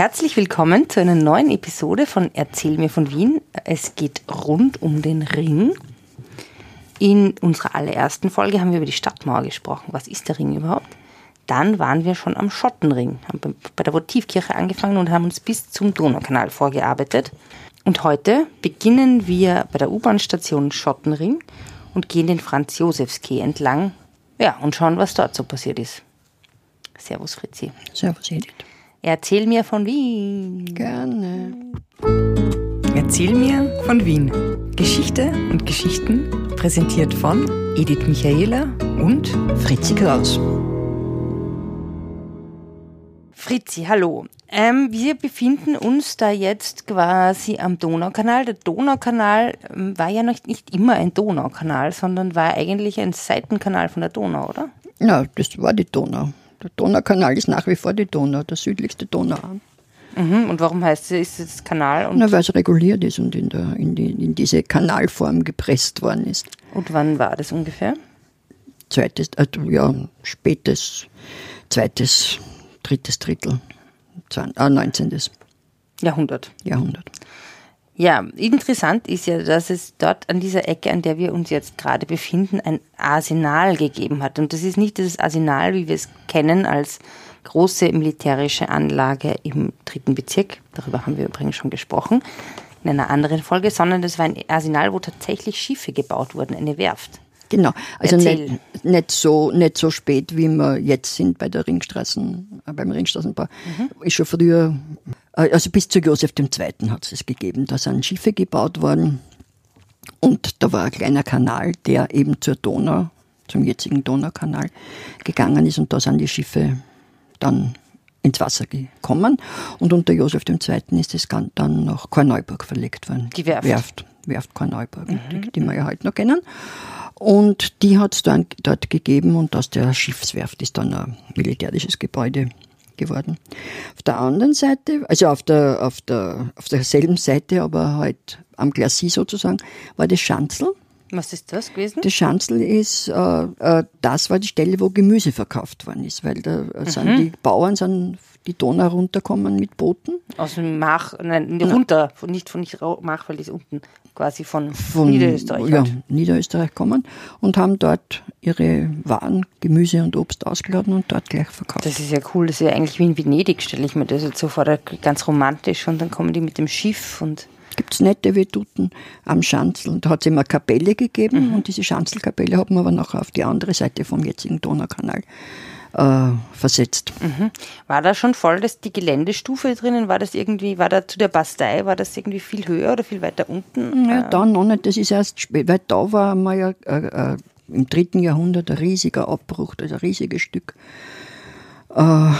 Herzlich willkommen zu einer neuen Episode von Erzähl mir von Wien. Es geht rund um den Ring. In unserer allerersten Folge haben wir über die Stadtmauer gesprochen. Was ist der Ring überhaupt? Dann waren wir schon am Schottenring, haben bei der Votivkirche angefangen und haben uns bis zum Donaukanal vorgearbeitet. Und heute beginnen wir bei der U-Bahn-Station Schottenring und gehen den Franz-Josefs-Quai entlang. Ja, und schauen, was dort so passiert ist. Servus, Fritzi. Servus, Edith. Erzähl mir von Wien. Gerne. Erzähl mir von Wien. Geschichte und Geschichten präsentiert von Edith Michaela und Fritzi Kraus. Fritzi, hallo. Ähm, wir befinden uns da jetzt quasi am Donaukanal. Der Donaukanal ähm, war ja noch nicht immer ein Donaukanal, sondern war eigentlich ein Seitenkanal von der Donau, oder? Ja, das war die Donau. Der Donaukanal ist nach wie vor die Donau, der südlichste Donauarm. Mhm. Und warum heißt es jetzt Kanal? Und, Na, weil es reguliert ist und in, der, in, die, in diese Kanalform gepresst worden ist. und wann war das ungefähr? Zweites, also ja, spätes, zweites, drittes Drittel, zwan- äh, 19. Jahrhundert. Jahrhundert. Ja, interessant ist ja, dass es dort an dieser Ecke, an der wir uns jetzt gerade befinden, ein Arsenal gegeben hat. Und das ist nicht dieses Arsenal, wie wir es kennen, als große militärische Anlage im dritten Bezirk. Darüber haben wir übrigens schon gesprochen in einer anderen Folge, sondern das war ein Arsenal, wo tatsächlich Schiffe gebaut wurden, eine Werft. Genau, also Erzähl. nicht, nicht, so, nicht so spät, wie wir jetzt sind bei der Ringstraßen, äh, beim Ringstraßenbau. Ist schon früher, also bis zu Josef II. hat es es gegeben. Da sind Schiffe gebaut worden und da war ein kleiner Kanal, der eben zur Donau, zum jetzigen Donaukanal gegangen ist und da sind die Schiffe dann ins Wasser gekommen und unter Josef II. ist es dann nach Korneuburg verlegt worden. Die Werft. Werft, Werft Korneuburg, die, die wir ja heute noch kennen. Und die hat es dann dort gegeben und aus der Schiffswerft ist dann ein militärisches Gebäude geworden. Auf der anderen Seite, also auf der, auf der, auf derselben Seite, aber halt am Glacis sozusagen, war das Schanzel. Was ist das gewesen? Das Schanzel ist, äh, äh, das war die Stelle, wo Gemüse verkauft worden ist, weil da äh, sind die Bauern sind die Donau runtergekommen mit Booten. Aus dem Mach, nein, runter, von, nicht von nicht Mach, weil die ist unten, quasi von, von Niederösterreich. ja, halt. Niederösterreich kommen und haben dort ihre Waren, Gemüse und Obst ausgeladen und dort gleich verkauft. Das ist ja cool, das ist ja eigentlich wie in Venedig, stelle ich mir das jetzt so vor, ganz romantisch und dann kommen die mit dem Schiff und Gibt's nette Veduten am Schanzel. Und da hat es immer eine Kapelle gegeben und diese Schanzelkapelle hat man aber nachher auf die andere Seite vom jetzigen Donaukanal äh, versetzt. war da schon voll das, die Geländestufe drinnen, war das irgendwie, war da zu der Bastei, war das irgendwie viel höher oder viel weiter unten? Ja, da noch nicht, das ist erst spät, weil da war mal ja äh, äh, im dritten Jahrhundert ein riesiger Abbruch, also ein riesiges Stück äh,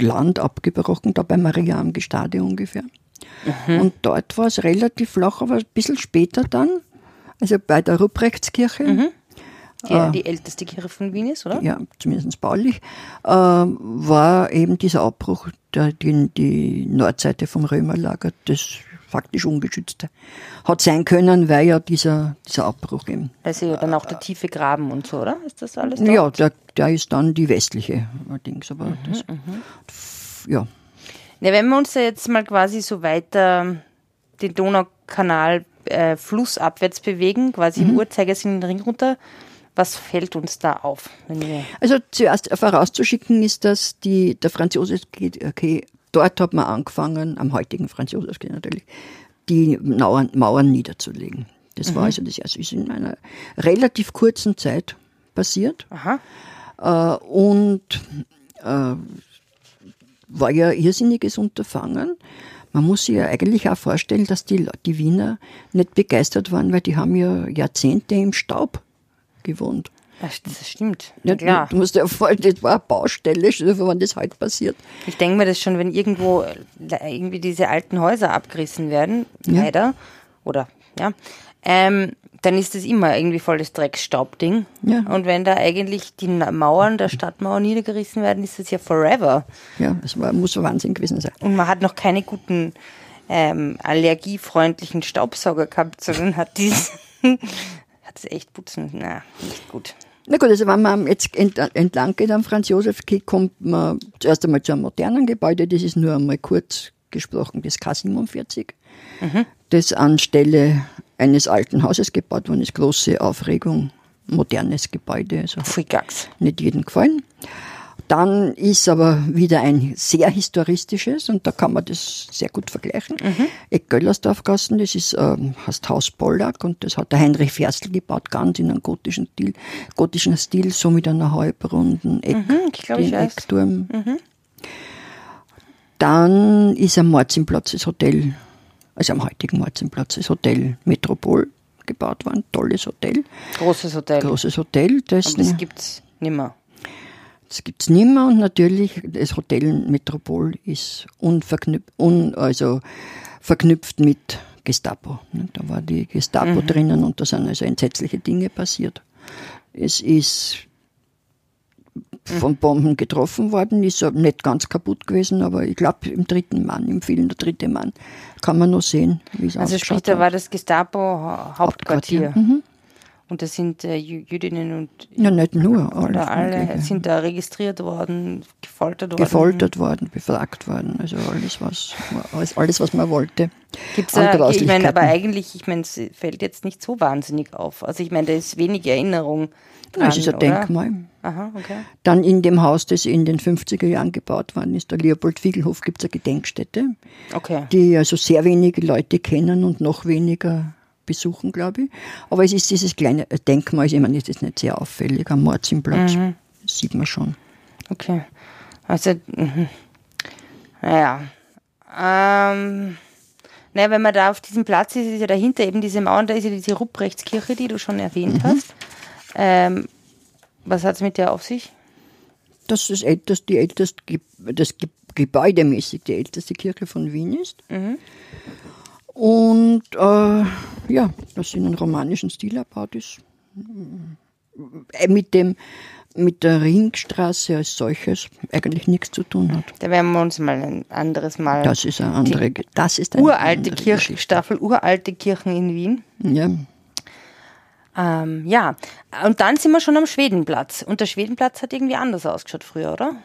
Land abgebrochen, da bei Maria am Gestade ungefähr. Und dort war es relativ flach, aber ein bisschen später dann, also bei der Ruprechtskirche, Die, die älteste Kirche von Wien ist, oder? ja, zumindest baulich, äh, war eben dieser Abbruch, der, die, die Nordseite vom Römerlager, das faktisch ungeschützte, hat sein können, weil ja dieser, dieser Abbruch eben. Also ja dann auch der tiefe Graben und so, oder? Ist das alles dort? Ja, der, der ist dann die westliche allerdings, aber das, f- ja. Ja, wenn wir uns da jetzt mal quasi so weiter den Donaukanal äh, flussabwärts bewegen, quasi im Uhrzeigersinn den Ring runter, was fällt uns da auf? Also zuerst vorauszuschicken ist, dass die, der Franz Josef geht, okay, dort hat man angefangen, am heutigen Franz Josef geht natürlich, die Mauern, Mauern niederzulegen. Das war also das erste, ist in einer relativ kurzen Zeit passiert. Aha. Äh, und äh, war ja ein irrsinniges Unterfangen. Man muss sich ja eigentlich auch vorstellen, dass die, die Wiener nicht begeistert waren, weil die haben ja Jahrzehnte im Staub gewohnt. Das, das stimmt. Ja, Ja, klar. Du musst dir vorstellen, das war eine Baustelle, vor, wenn das heute passiert. Ich denke mir das schon, wenn irgendwo irgendwie diese alten Häuser abgerissen werden, Ja. leider, oder ja, ähm, dann ist das immer irgendwie voll das Drecksstaubding. Ja. Und wenn da eigentlich die Mauern der Stadtmauer niedergerissen werden, ist das ja forever. Ja, das war, muss ein Wahnsinn gewesen sein. Und man hat noch keine guten ähm, allergiefreundlichen Staubsauger gehabt, sondern hat dies es echt putzen. Na, nicht gut. Na gut, also wenn man jetzt ent- entlang geht am Franz Josef Weg, kommt man zuerst einmal zu einem modernen Gebäude, das ist nur einmal kurz gesprochen, das K47, das anstelle eines alten Hauses gebaut worden ist, große Aufregung, modernes Gebäude, also Freagags. nicht jedem gefallen. Dann ist aber wieder ein sehr historistisches und da kann man das sehr gut vergleichen. Mhm. Eck Göllersdorfgassen, das ist ähm, heißt Haus Pollack und das hat der Heinrich Ferstl gebaut, ganz in einem gotischen Stil, gotischen Stil, so mit einer halbrunden Eck, Mhm, ich glaub, ich. Eckturm. Dann ist am Marzinplatz das Hotel, also am heutigen Marzinplatz das Hotel Metropol gebaut worden, tolles Hotel, Großes Hotel. großes Hotel, das Aber das gibt's nimmer. Das gibt's nimmer und natürlich das Hotel Metropol ist unverknüpft, un, also verknüpft mit Gestapo. ne? Da war die Gestapo drinnen und da sind also entsetzliche Dinge passiert. Es ist von Bomben getroffen worden, ist nicht ganz kaputt gewesen, aber ich glaube im dritten Mann, im Film der dritte Mann, kann man noch sehen, wie es Also sprich, da war das Gestapo-Hauptquartier. Mhm. Und das sind äh, Jü- Jüdinnen und Ja, nicht nur, alle Mögliche. sind da registriert worden, gefoltert worden. gefoltert worden, befragt worden, also alles, was, alles, alles, was man wollte. Gibt's da, ich meine, aber eigentlich, ich meine, es fällt jetzt nicht so wahnsinnig auf. Also ich meine, da ist wenig Erinnerung dran, Ja, es ist ein oder? Denkmal. Aha, okay. Dann in dem Haus, das in den 50er Jahren gebaut worden ist, der Leopold-Fiegelhof, gibt es eine Gedenkstätte, Okay. die also sehr wenige Leute kennen und noch weniger besuchen, glaube ich. Aber es ist dieses kleine äh, Denkmal, ich meine, es ist nicht sehr auffällig am Marzinplatz. Mhm. Das sieht man schon. Okay. Also, mhm. naja. Ähm, naja, wenn man da auf diesem Platz ist, ist ja dahinter eben diese Mauern, da ist ja diese Rupprechtskirche, die du schon erwähnt hast. Ähm, was hat es mit der auf sich? Das älteste, die älteste, das Ge gebäudemäßig die älteste Kirche von Wien ist. Und äh, ja, das in einem romanischen Stil erbaut ist. Äh, Mit dem mit der Ringstraße als solches eigentlich nichts zu tun hat. Da werden wir uns mal ein anderes Mal. Das ist eine andere, das ist eine uralte andere Kirchenstaffel, uralte Kirchen in Wien. Ja, Ähm, ja, und dann sind wir schon am Schwedenplatz. Und der Schwedenplatz hat irgendwie anders ausgeschaut früher, oder?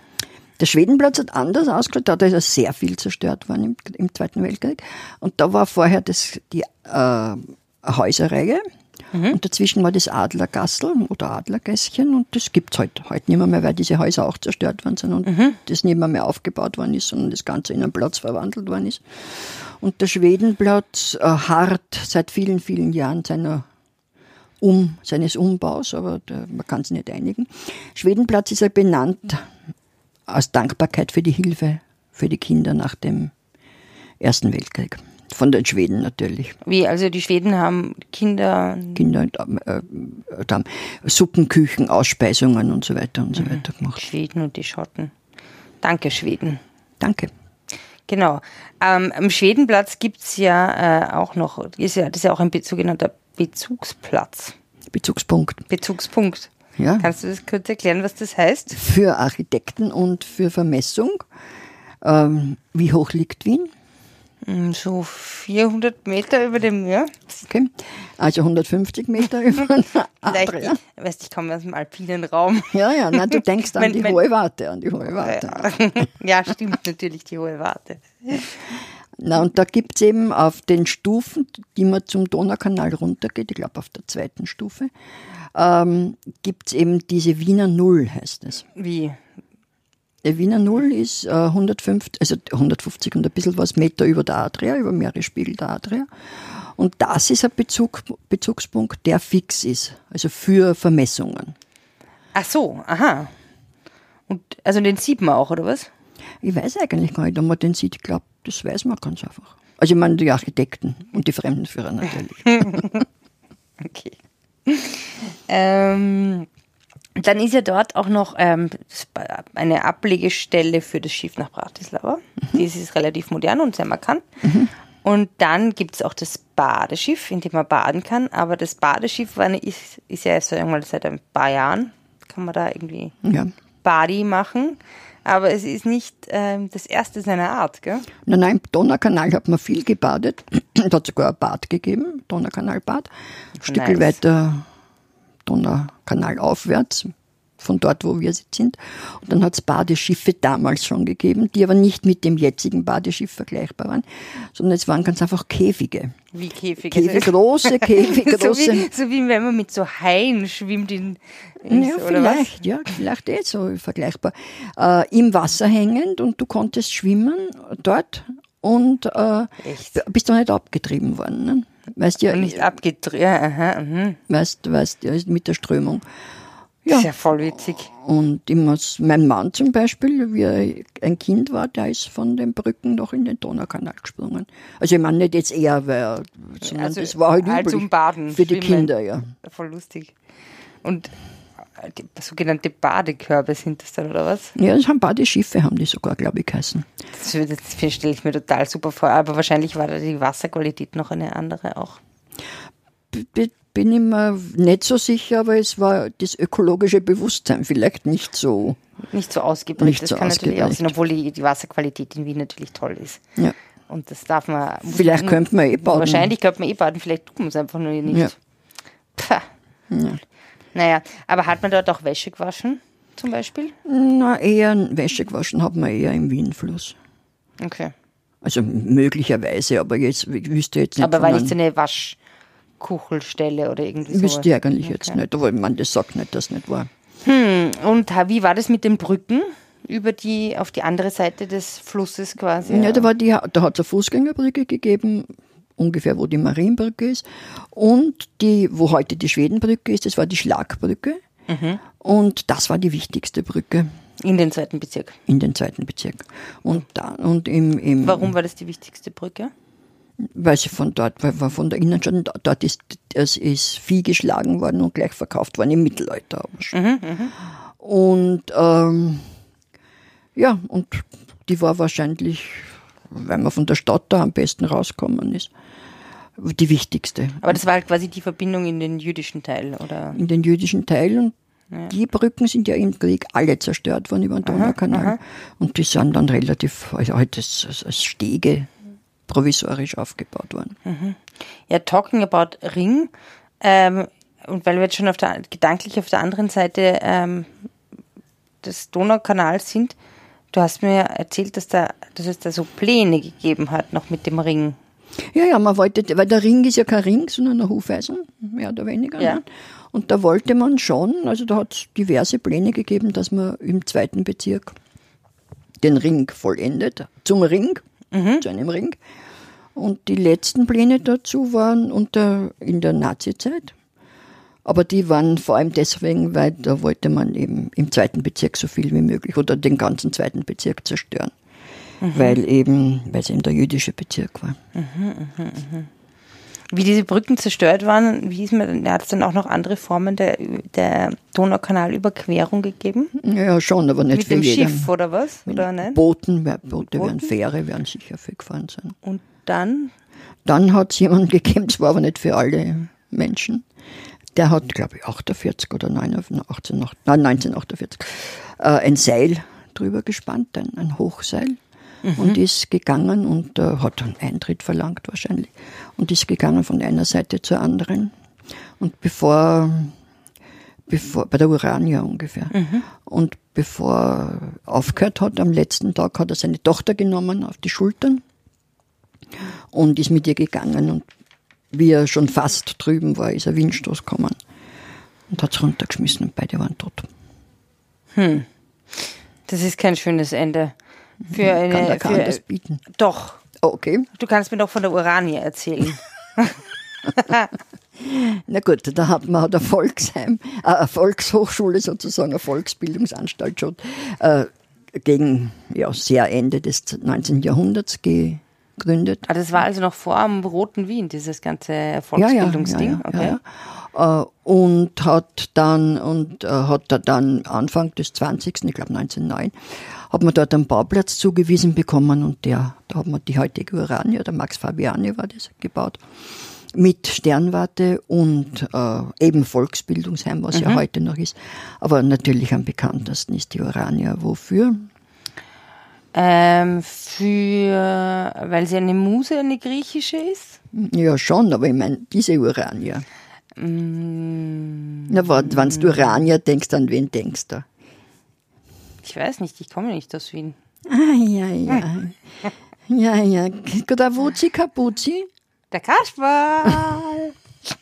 Der Schwedenplatz hat anders ausgeschaut, da ist ja sehr viel zerstört worden im, im Zweiten Weltkrieg. Und da war vorher das, die äh, Häuserreihe und dazwischen war das Adlergassel oder Adlergässchen und das gibt's heute halt, heute nicht mehr, mehr, weil diese Häuser auch zerstört worden sind und das nicht mehr, mehr aufgebaut worden ist, sondern das Ganze in einen Platz verwandelt worden ist. Und der Schwedenplatz äh, harrt seit vielen, vielen Jahren seiner um, seines Umbaus, aber der, man kann es nicht einigen. Schwedenplatz ist ja benannt aus Dankbarkeit für die Hilfe für die Kinder nach dem Ersten Weltkrieg. Von den Schweden natürlich. Wie, also die Schweden haben Kinder. Kinder, äh, haben Suppenküchen, Ausspeisungen und so weiter und so Mhm. weiter gemacht. Schweden und die Schotten. Danke, Schweden. Danke. Genau. Ähm, am Schwedenplatz gibt's ja äh, auch noch, ist ja, das ist ja auch ein sogenannter Bezugsplatz. Bezugspunkt. Bezugspunkt. Ja. Kannst du das kurz erklären, was das heißt? Für Architekten und für Vermessung. Ähm, wie hoch liegt Wien? Mm, So 400 Meter über dem Meer. Okay. Also 150 Meter über Vielleicht, Adria. ich, weißt, ich komme aus dem alpinen Raum. Ja, ja, nein, du denkst an Wenn- die wenn- hohe Warte, an die hohe Warte. ja, stimmt natürlich, die hohe Warte. Na, und da gibt's eben auf den Stufen, die man zum Donaukanal runtergeht, ich glaube auf der zweiten Stufe, ähm, gibt's eben diese Wiener Null, heißt es. Wie? Der Wiener Null ist äh, 150, also 150 und ein bisschen was Meter über der Adria, über Meeresspiegel der Adria. Und das ist ein Bezug, Bezugspunkt, der fix ist, also für Vermessungen. Ach so, aha. Und also den sieht man auch, oder was? Ich weiß eigentlich gar nicht, ob man den sieht. Ich glaube, das weiß man ganz einfach. Also ich meine die Architekten und die Fremdenführer natürlich. Okay. Ähm, dann ist ja dort auch noch ähm, eine Ablegestelle für das Schiff nach Bratislava. Mhm. Das ist relativ modern und sehr markant. Und dann gibt es auch das Badeschiff, in dem man baden kann. Aber das Badeschiff war ist, ist ja erst einmal seit ein paar Jahren. Kann man da irgendwie ja. Badi machen. Aber es ist nicht ähm, das erste seiner Art, gell? Nein, nein, im Donaukanal hat man viel gebadet. da hat sogar ein Bad gegeben, Donaukanalbad. Ein Stück Nice. weiter Donaukanal aufwärts, von dort, wo wir jetzt sind. Und dann hat es Badeschiffe damals schon gegeben, die aber nicht mit dem jetzigen Badeschiff vergleichbar waren, sondern es waren ganz einfach Käfige. Wie Käfige? Käfige, große Käfige, so, große. wie, so wie wenn man mit so Haien schwimmt in, Ja, oder was? vielleicht, ja, vielleicht eh so vergleichbar. Äh, Im Wasser hängend und du konntest schwimmen dort und äh, bist doch nicht abgetrieben worden. Ne? Weißt ja, nicht abgedreht. Ja, aha, mhm. weißt, weißt ja, mit der Strömung. Ja. ja voll witzig. Und immer, mein Mann zum Beispiel, wie er ein Kind war, der ist von den Brücken noch in den Donaukanal gesprungen. Also ich meine nicht jetzt eher, weil, er- sondern Also, das war halt halt üblich. zum Baden, Für die Schwimmen. Kinder, ja. Voll lustig. Und äh, die sogenannte Badekörbe sind das dann, oder was? Ja, das haben Badeschiffe, haben die sogar, glaube ich, geheißen. Das, das stelle ich mir total super vor. Aber wahrscheinlich war da die Wasserqualität noch eine andere auch. Bin ich mir nicht so sicher, aber es war das ökologische Bewusstsein vielleicht nicht so. Nicht so ausgeprägt. Nicht das so kann natürlich auch sein, ausgeprägt. obwohl die, die Wasserqualität in Wien natürlich toll ist. Ja. Und das darf man. muss Vielleicht man- könnte man eh baden. Wahrscheinlich könnte man eh baden, vielleicht tut man es einfach nur nicht. Ja. Pah. Naja, aber hat man dort auch Wäsche gewaschen, zum Beispiel? Na, eher Wäsche gewaschen hat man eher im Wienfluss. Okay. Also möglicherweise, aber jetzt ich wüsste jetzt nicht. aber war nicht Waschkuchelstelle oder irgendwie so? Wüsste ich eigentlich jetzt nicht, aber man das sagt nicht, dass nicht war. Und ha- wie war das mit den Brücken über die, auf die andere Seite des Flusses quasi? Ja, da, war die, da hat es eine Fußgängerbrücke gegeben, ungefähr wo die Marienbrücke ist. Und die, wo heute die Schwedenbrücke ist, das war die Schlagbrücke. Mhm. Und das war die wichtigste Brücke In den zweiten Bezirk. in den zweiten Bezirk. Und da, und im, im Warum war das die wichtigste Brücke? Weil sie von dort, weil von der Innenstadt, dort ist, es ist Vieh geschlagen worden und gleich verkauft worden im Mittelalter. Aber schon. Und ähm, ja, und die war wahrscheinlich, weil man von der Stadt da am besten rauskommen ist, die wichtigste Aber das war halt quasi die Verbindung in den jüdischen Teil, oder? in den jüdischen Teil. Und die Brücken sind ja im Krieg alle zerstört worden über den Donaukanal. Und die sind dann relativ, also halt als- als Stege provisorisch aufgebaut worden. Ja, talking about Ring. Ähm, und weil wir jetzt schon auf der, gedanklich auf der anderen Seite ähm, des Donaukanals sind, du hast mir erzählt, dass, da, dass es da so Pläne gegeben hat, noch mit dem Ring. Ja, ja, man wollte, weil der Ring ist ja kein Ring, sondern ein Hufeisen, mehr oder weniger. Ja. Ne? Und da wollte man schon, also da hat es diverse Pläne gegeben, dass man im zweiten Bezirk den Ring vollendet, zum Ring, zu einem Ring. Und die letzten Pläne dazu waren unter, in der Nazizeit. Aber die waren vor allem deswegen, weil da wollte man eben im zweiten Bezirk so viel wie möglich oder den ganzen zweiten Bezirk zerstören. Weil eben, weil es eben der jüdische Bezirk war. Wie diese Brücken zerstört waren, wie ist mir, hat es dann auch noch andere Formen der, der Donaukanalüberquerung gegeben? Ja, schon, aber nicht Mit für dem jeden. Schiff oder was? Oder nein? Booten, Boote Booten? werden Fähre, werden sicher viel gefahren sein. Und dann? Dann hat es jemanden gegeben, das war aber nicht für alle Menschen. Der hat, glaube ich, 48 oder 89, 18, nein, 1948 äh, ein Seil drüber gespannt, ein, ein Hochseil. Und ist gegangen und äh, hat dann Eintritt verlangt wahrscheinlich. Und ist gegangen von einer Seite zur anderen. Und bevor, bevor bei der Urania ungefähr. Und bevor er aufgehört hat, am letzten Tag hat er seine Tochter genommen auf die Schultern und ist mit ihr gegangen. Und wie er schon fast drüben war, ist ein Windstoß gekommen und hat es runtergeschmissen und beide waren tot. Das ist kein schönes Ende. Für eine, Kann er für, kann das bieten. Doch. Okay. Du kannst mir doch von der Uranie erzählen. Na gut, da hat man ein Volksheim, äh, eine Volkshochschule sozusagen, eine Volksbildungsanstalt schon äh, gegen ja, sehr Ende des 19. Jahrhunderts gegründet. Ah, das war also noch vor dem Roten Wien, dieses ganze Volksbildungsding. Ja, ja, okay. ja, ja. Äh, und hat dann und äh, hat da dann Anfang des 20. ich glaube 1909 hat man dort einen Bauplatz zugewiesen bekommen und der da hat man die heutige Urania, der Max Fabiani war das gebaut mit Sternwarte und äh, eben Volksbildungsheim, was ja heute noch ist. Aber natürlich am bekanntesten ist die Urania. Wofür? Ähm, für, weil sie eine Muse, eine griechische ist. Ja, schon, aber ich meine, diese Urania. Mm, Na, wenn du Uranier denkst, an wen denkst du? ich weiß nicht, ich komme nicht aus Wien. Ah, ja, ja. Ja, ja. Der Wuzi Kapuzi, Der Kasperl!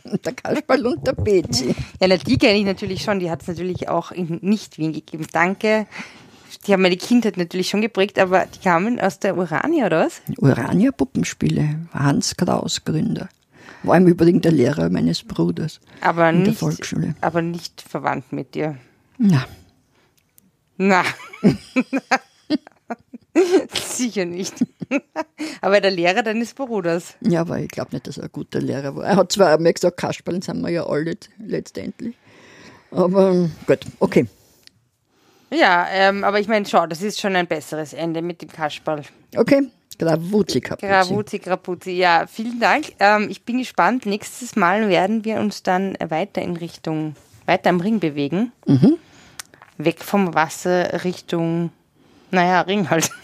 der Kasperl und der Bezi. ja, na, die kenne ich natürlich schon. Die hat es natürlich auch in Nicht-Wien gegeben. Danke. Die haben meine Kindheit natürlich schon geprägt, aber die kamen aus der Urania, oder was? Urania Puppenspiele, Hans Kraus, Gründer. War im Übrigen der Lehrer meines Bruders Aber in der nicht, Volksschule. aber nicht verwandt mit dir. Na, Na. Sicher nicht. aber der Lehrer deines Bruders. ja, aber ich glaube nicht, dass er ein guter Lehrer war. Er hat zwar einmal gesagt, Kasperlen sind wir ja alle letztendlich. Aber gut, okay. Ja, ähm, aber ich meine, schau, das ist schon ein besseres Ende mit dem Kasperl. Okay, Gravuzzi Kapuzi. Gravuzi, Grapuzi. Ja, vielen Dank. Ähm, ich bin gespannt. Nächstes Mal werden wir uns dann weiter in Richtung, weiter am Ring bewegen. Weg vom Wasser Richtung, naja, Ring halt.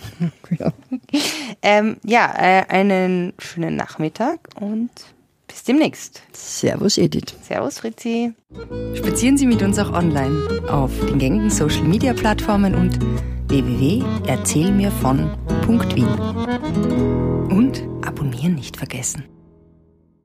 Ja. ähm, ja, äh, einen schönen Nachmittag und bis demnächst. Servus Edith. Servus, Fritzi. Spazieren Sie mit uns auch online auf den gängigen Social Media Plattformen und www.erzählmirvon.wien. Und abonnieren nicht vergessen.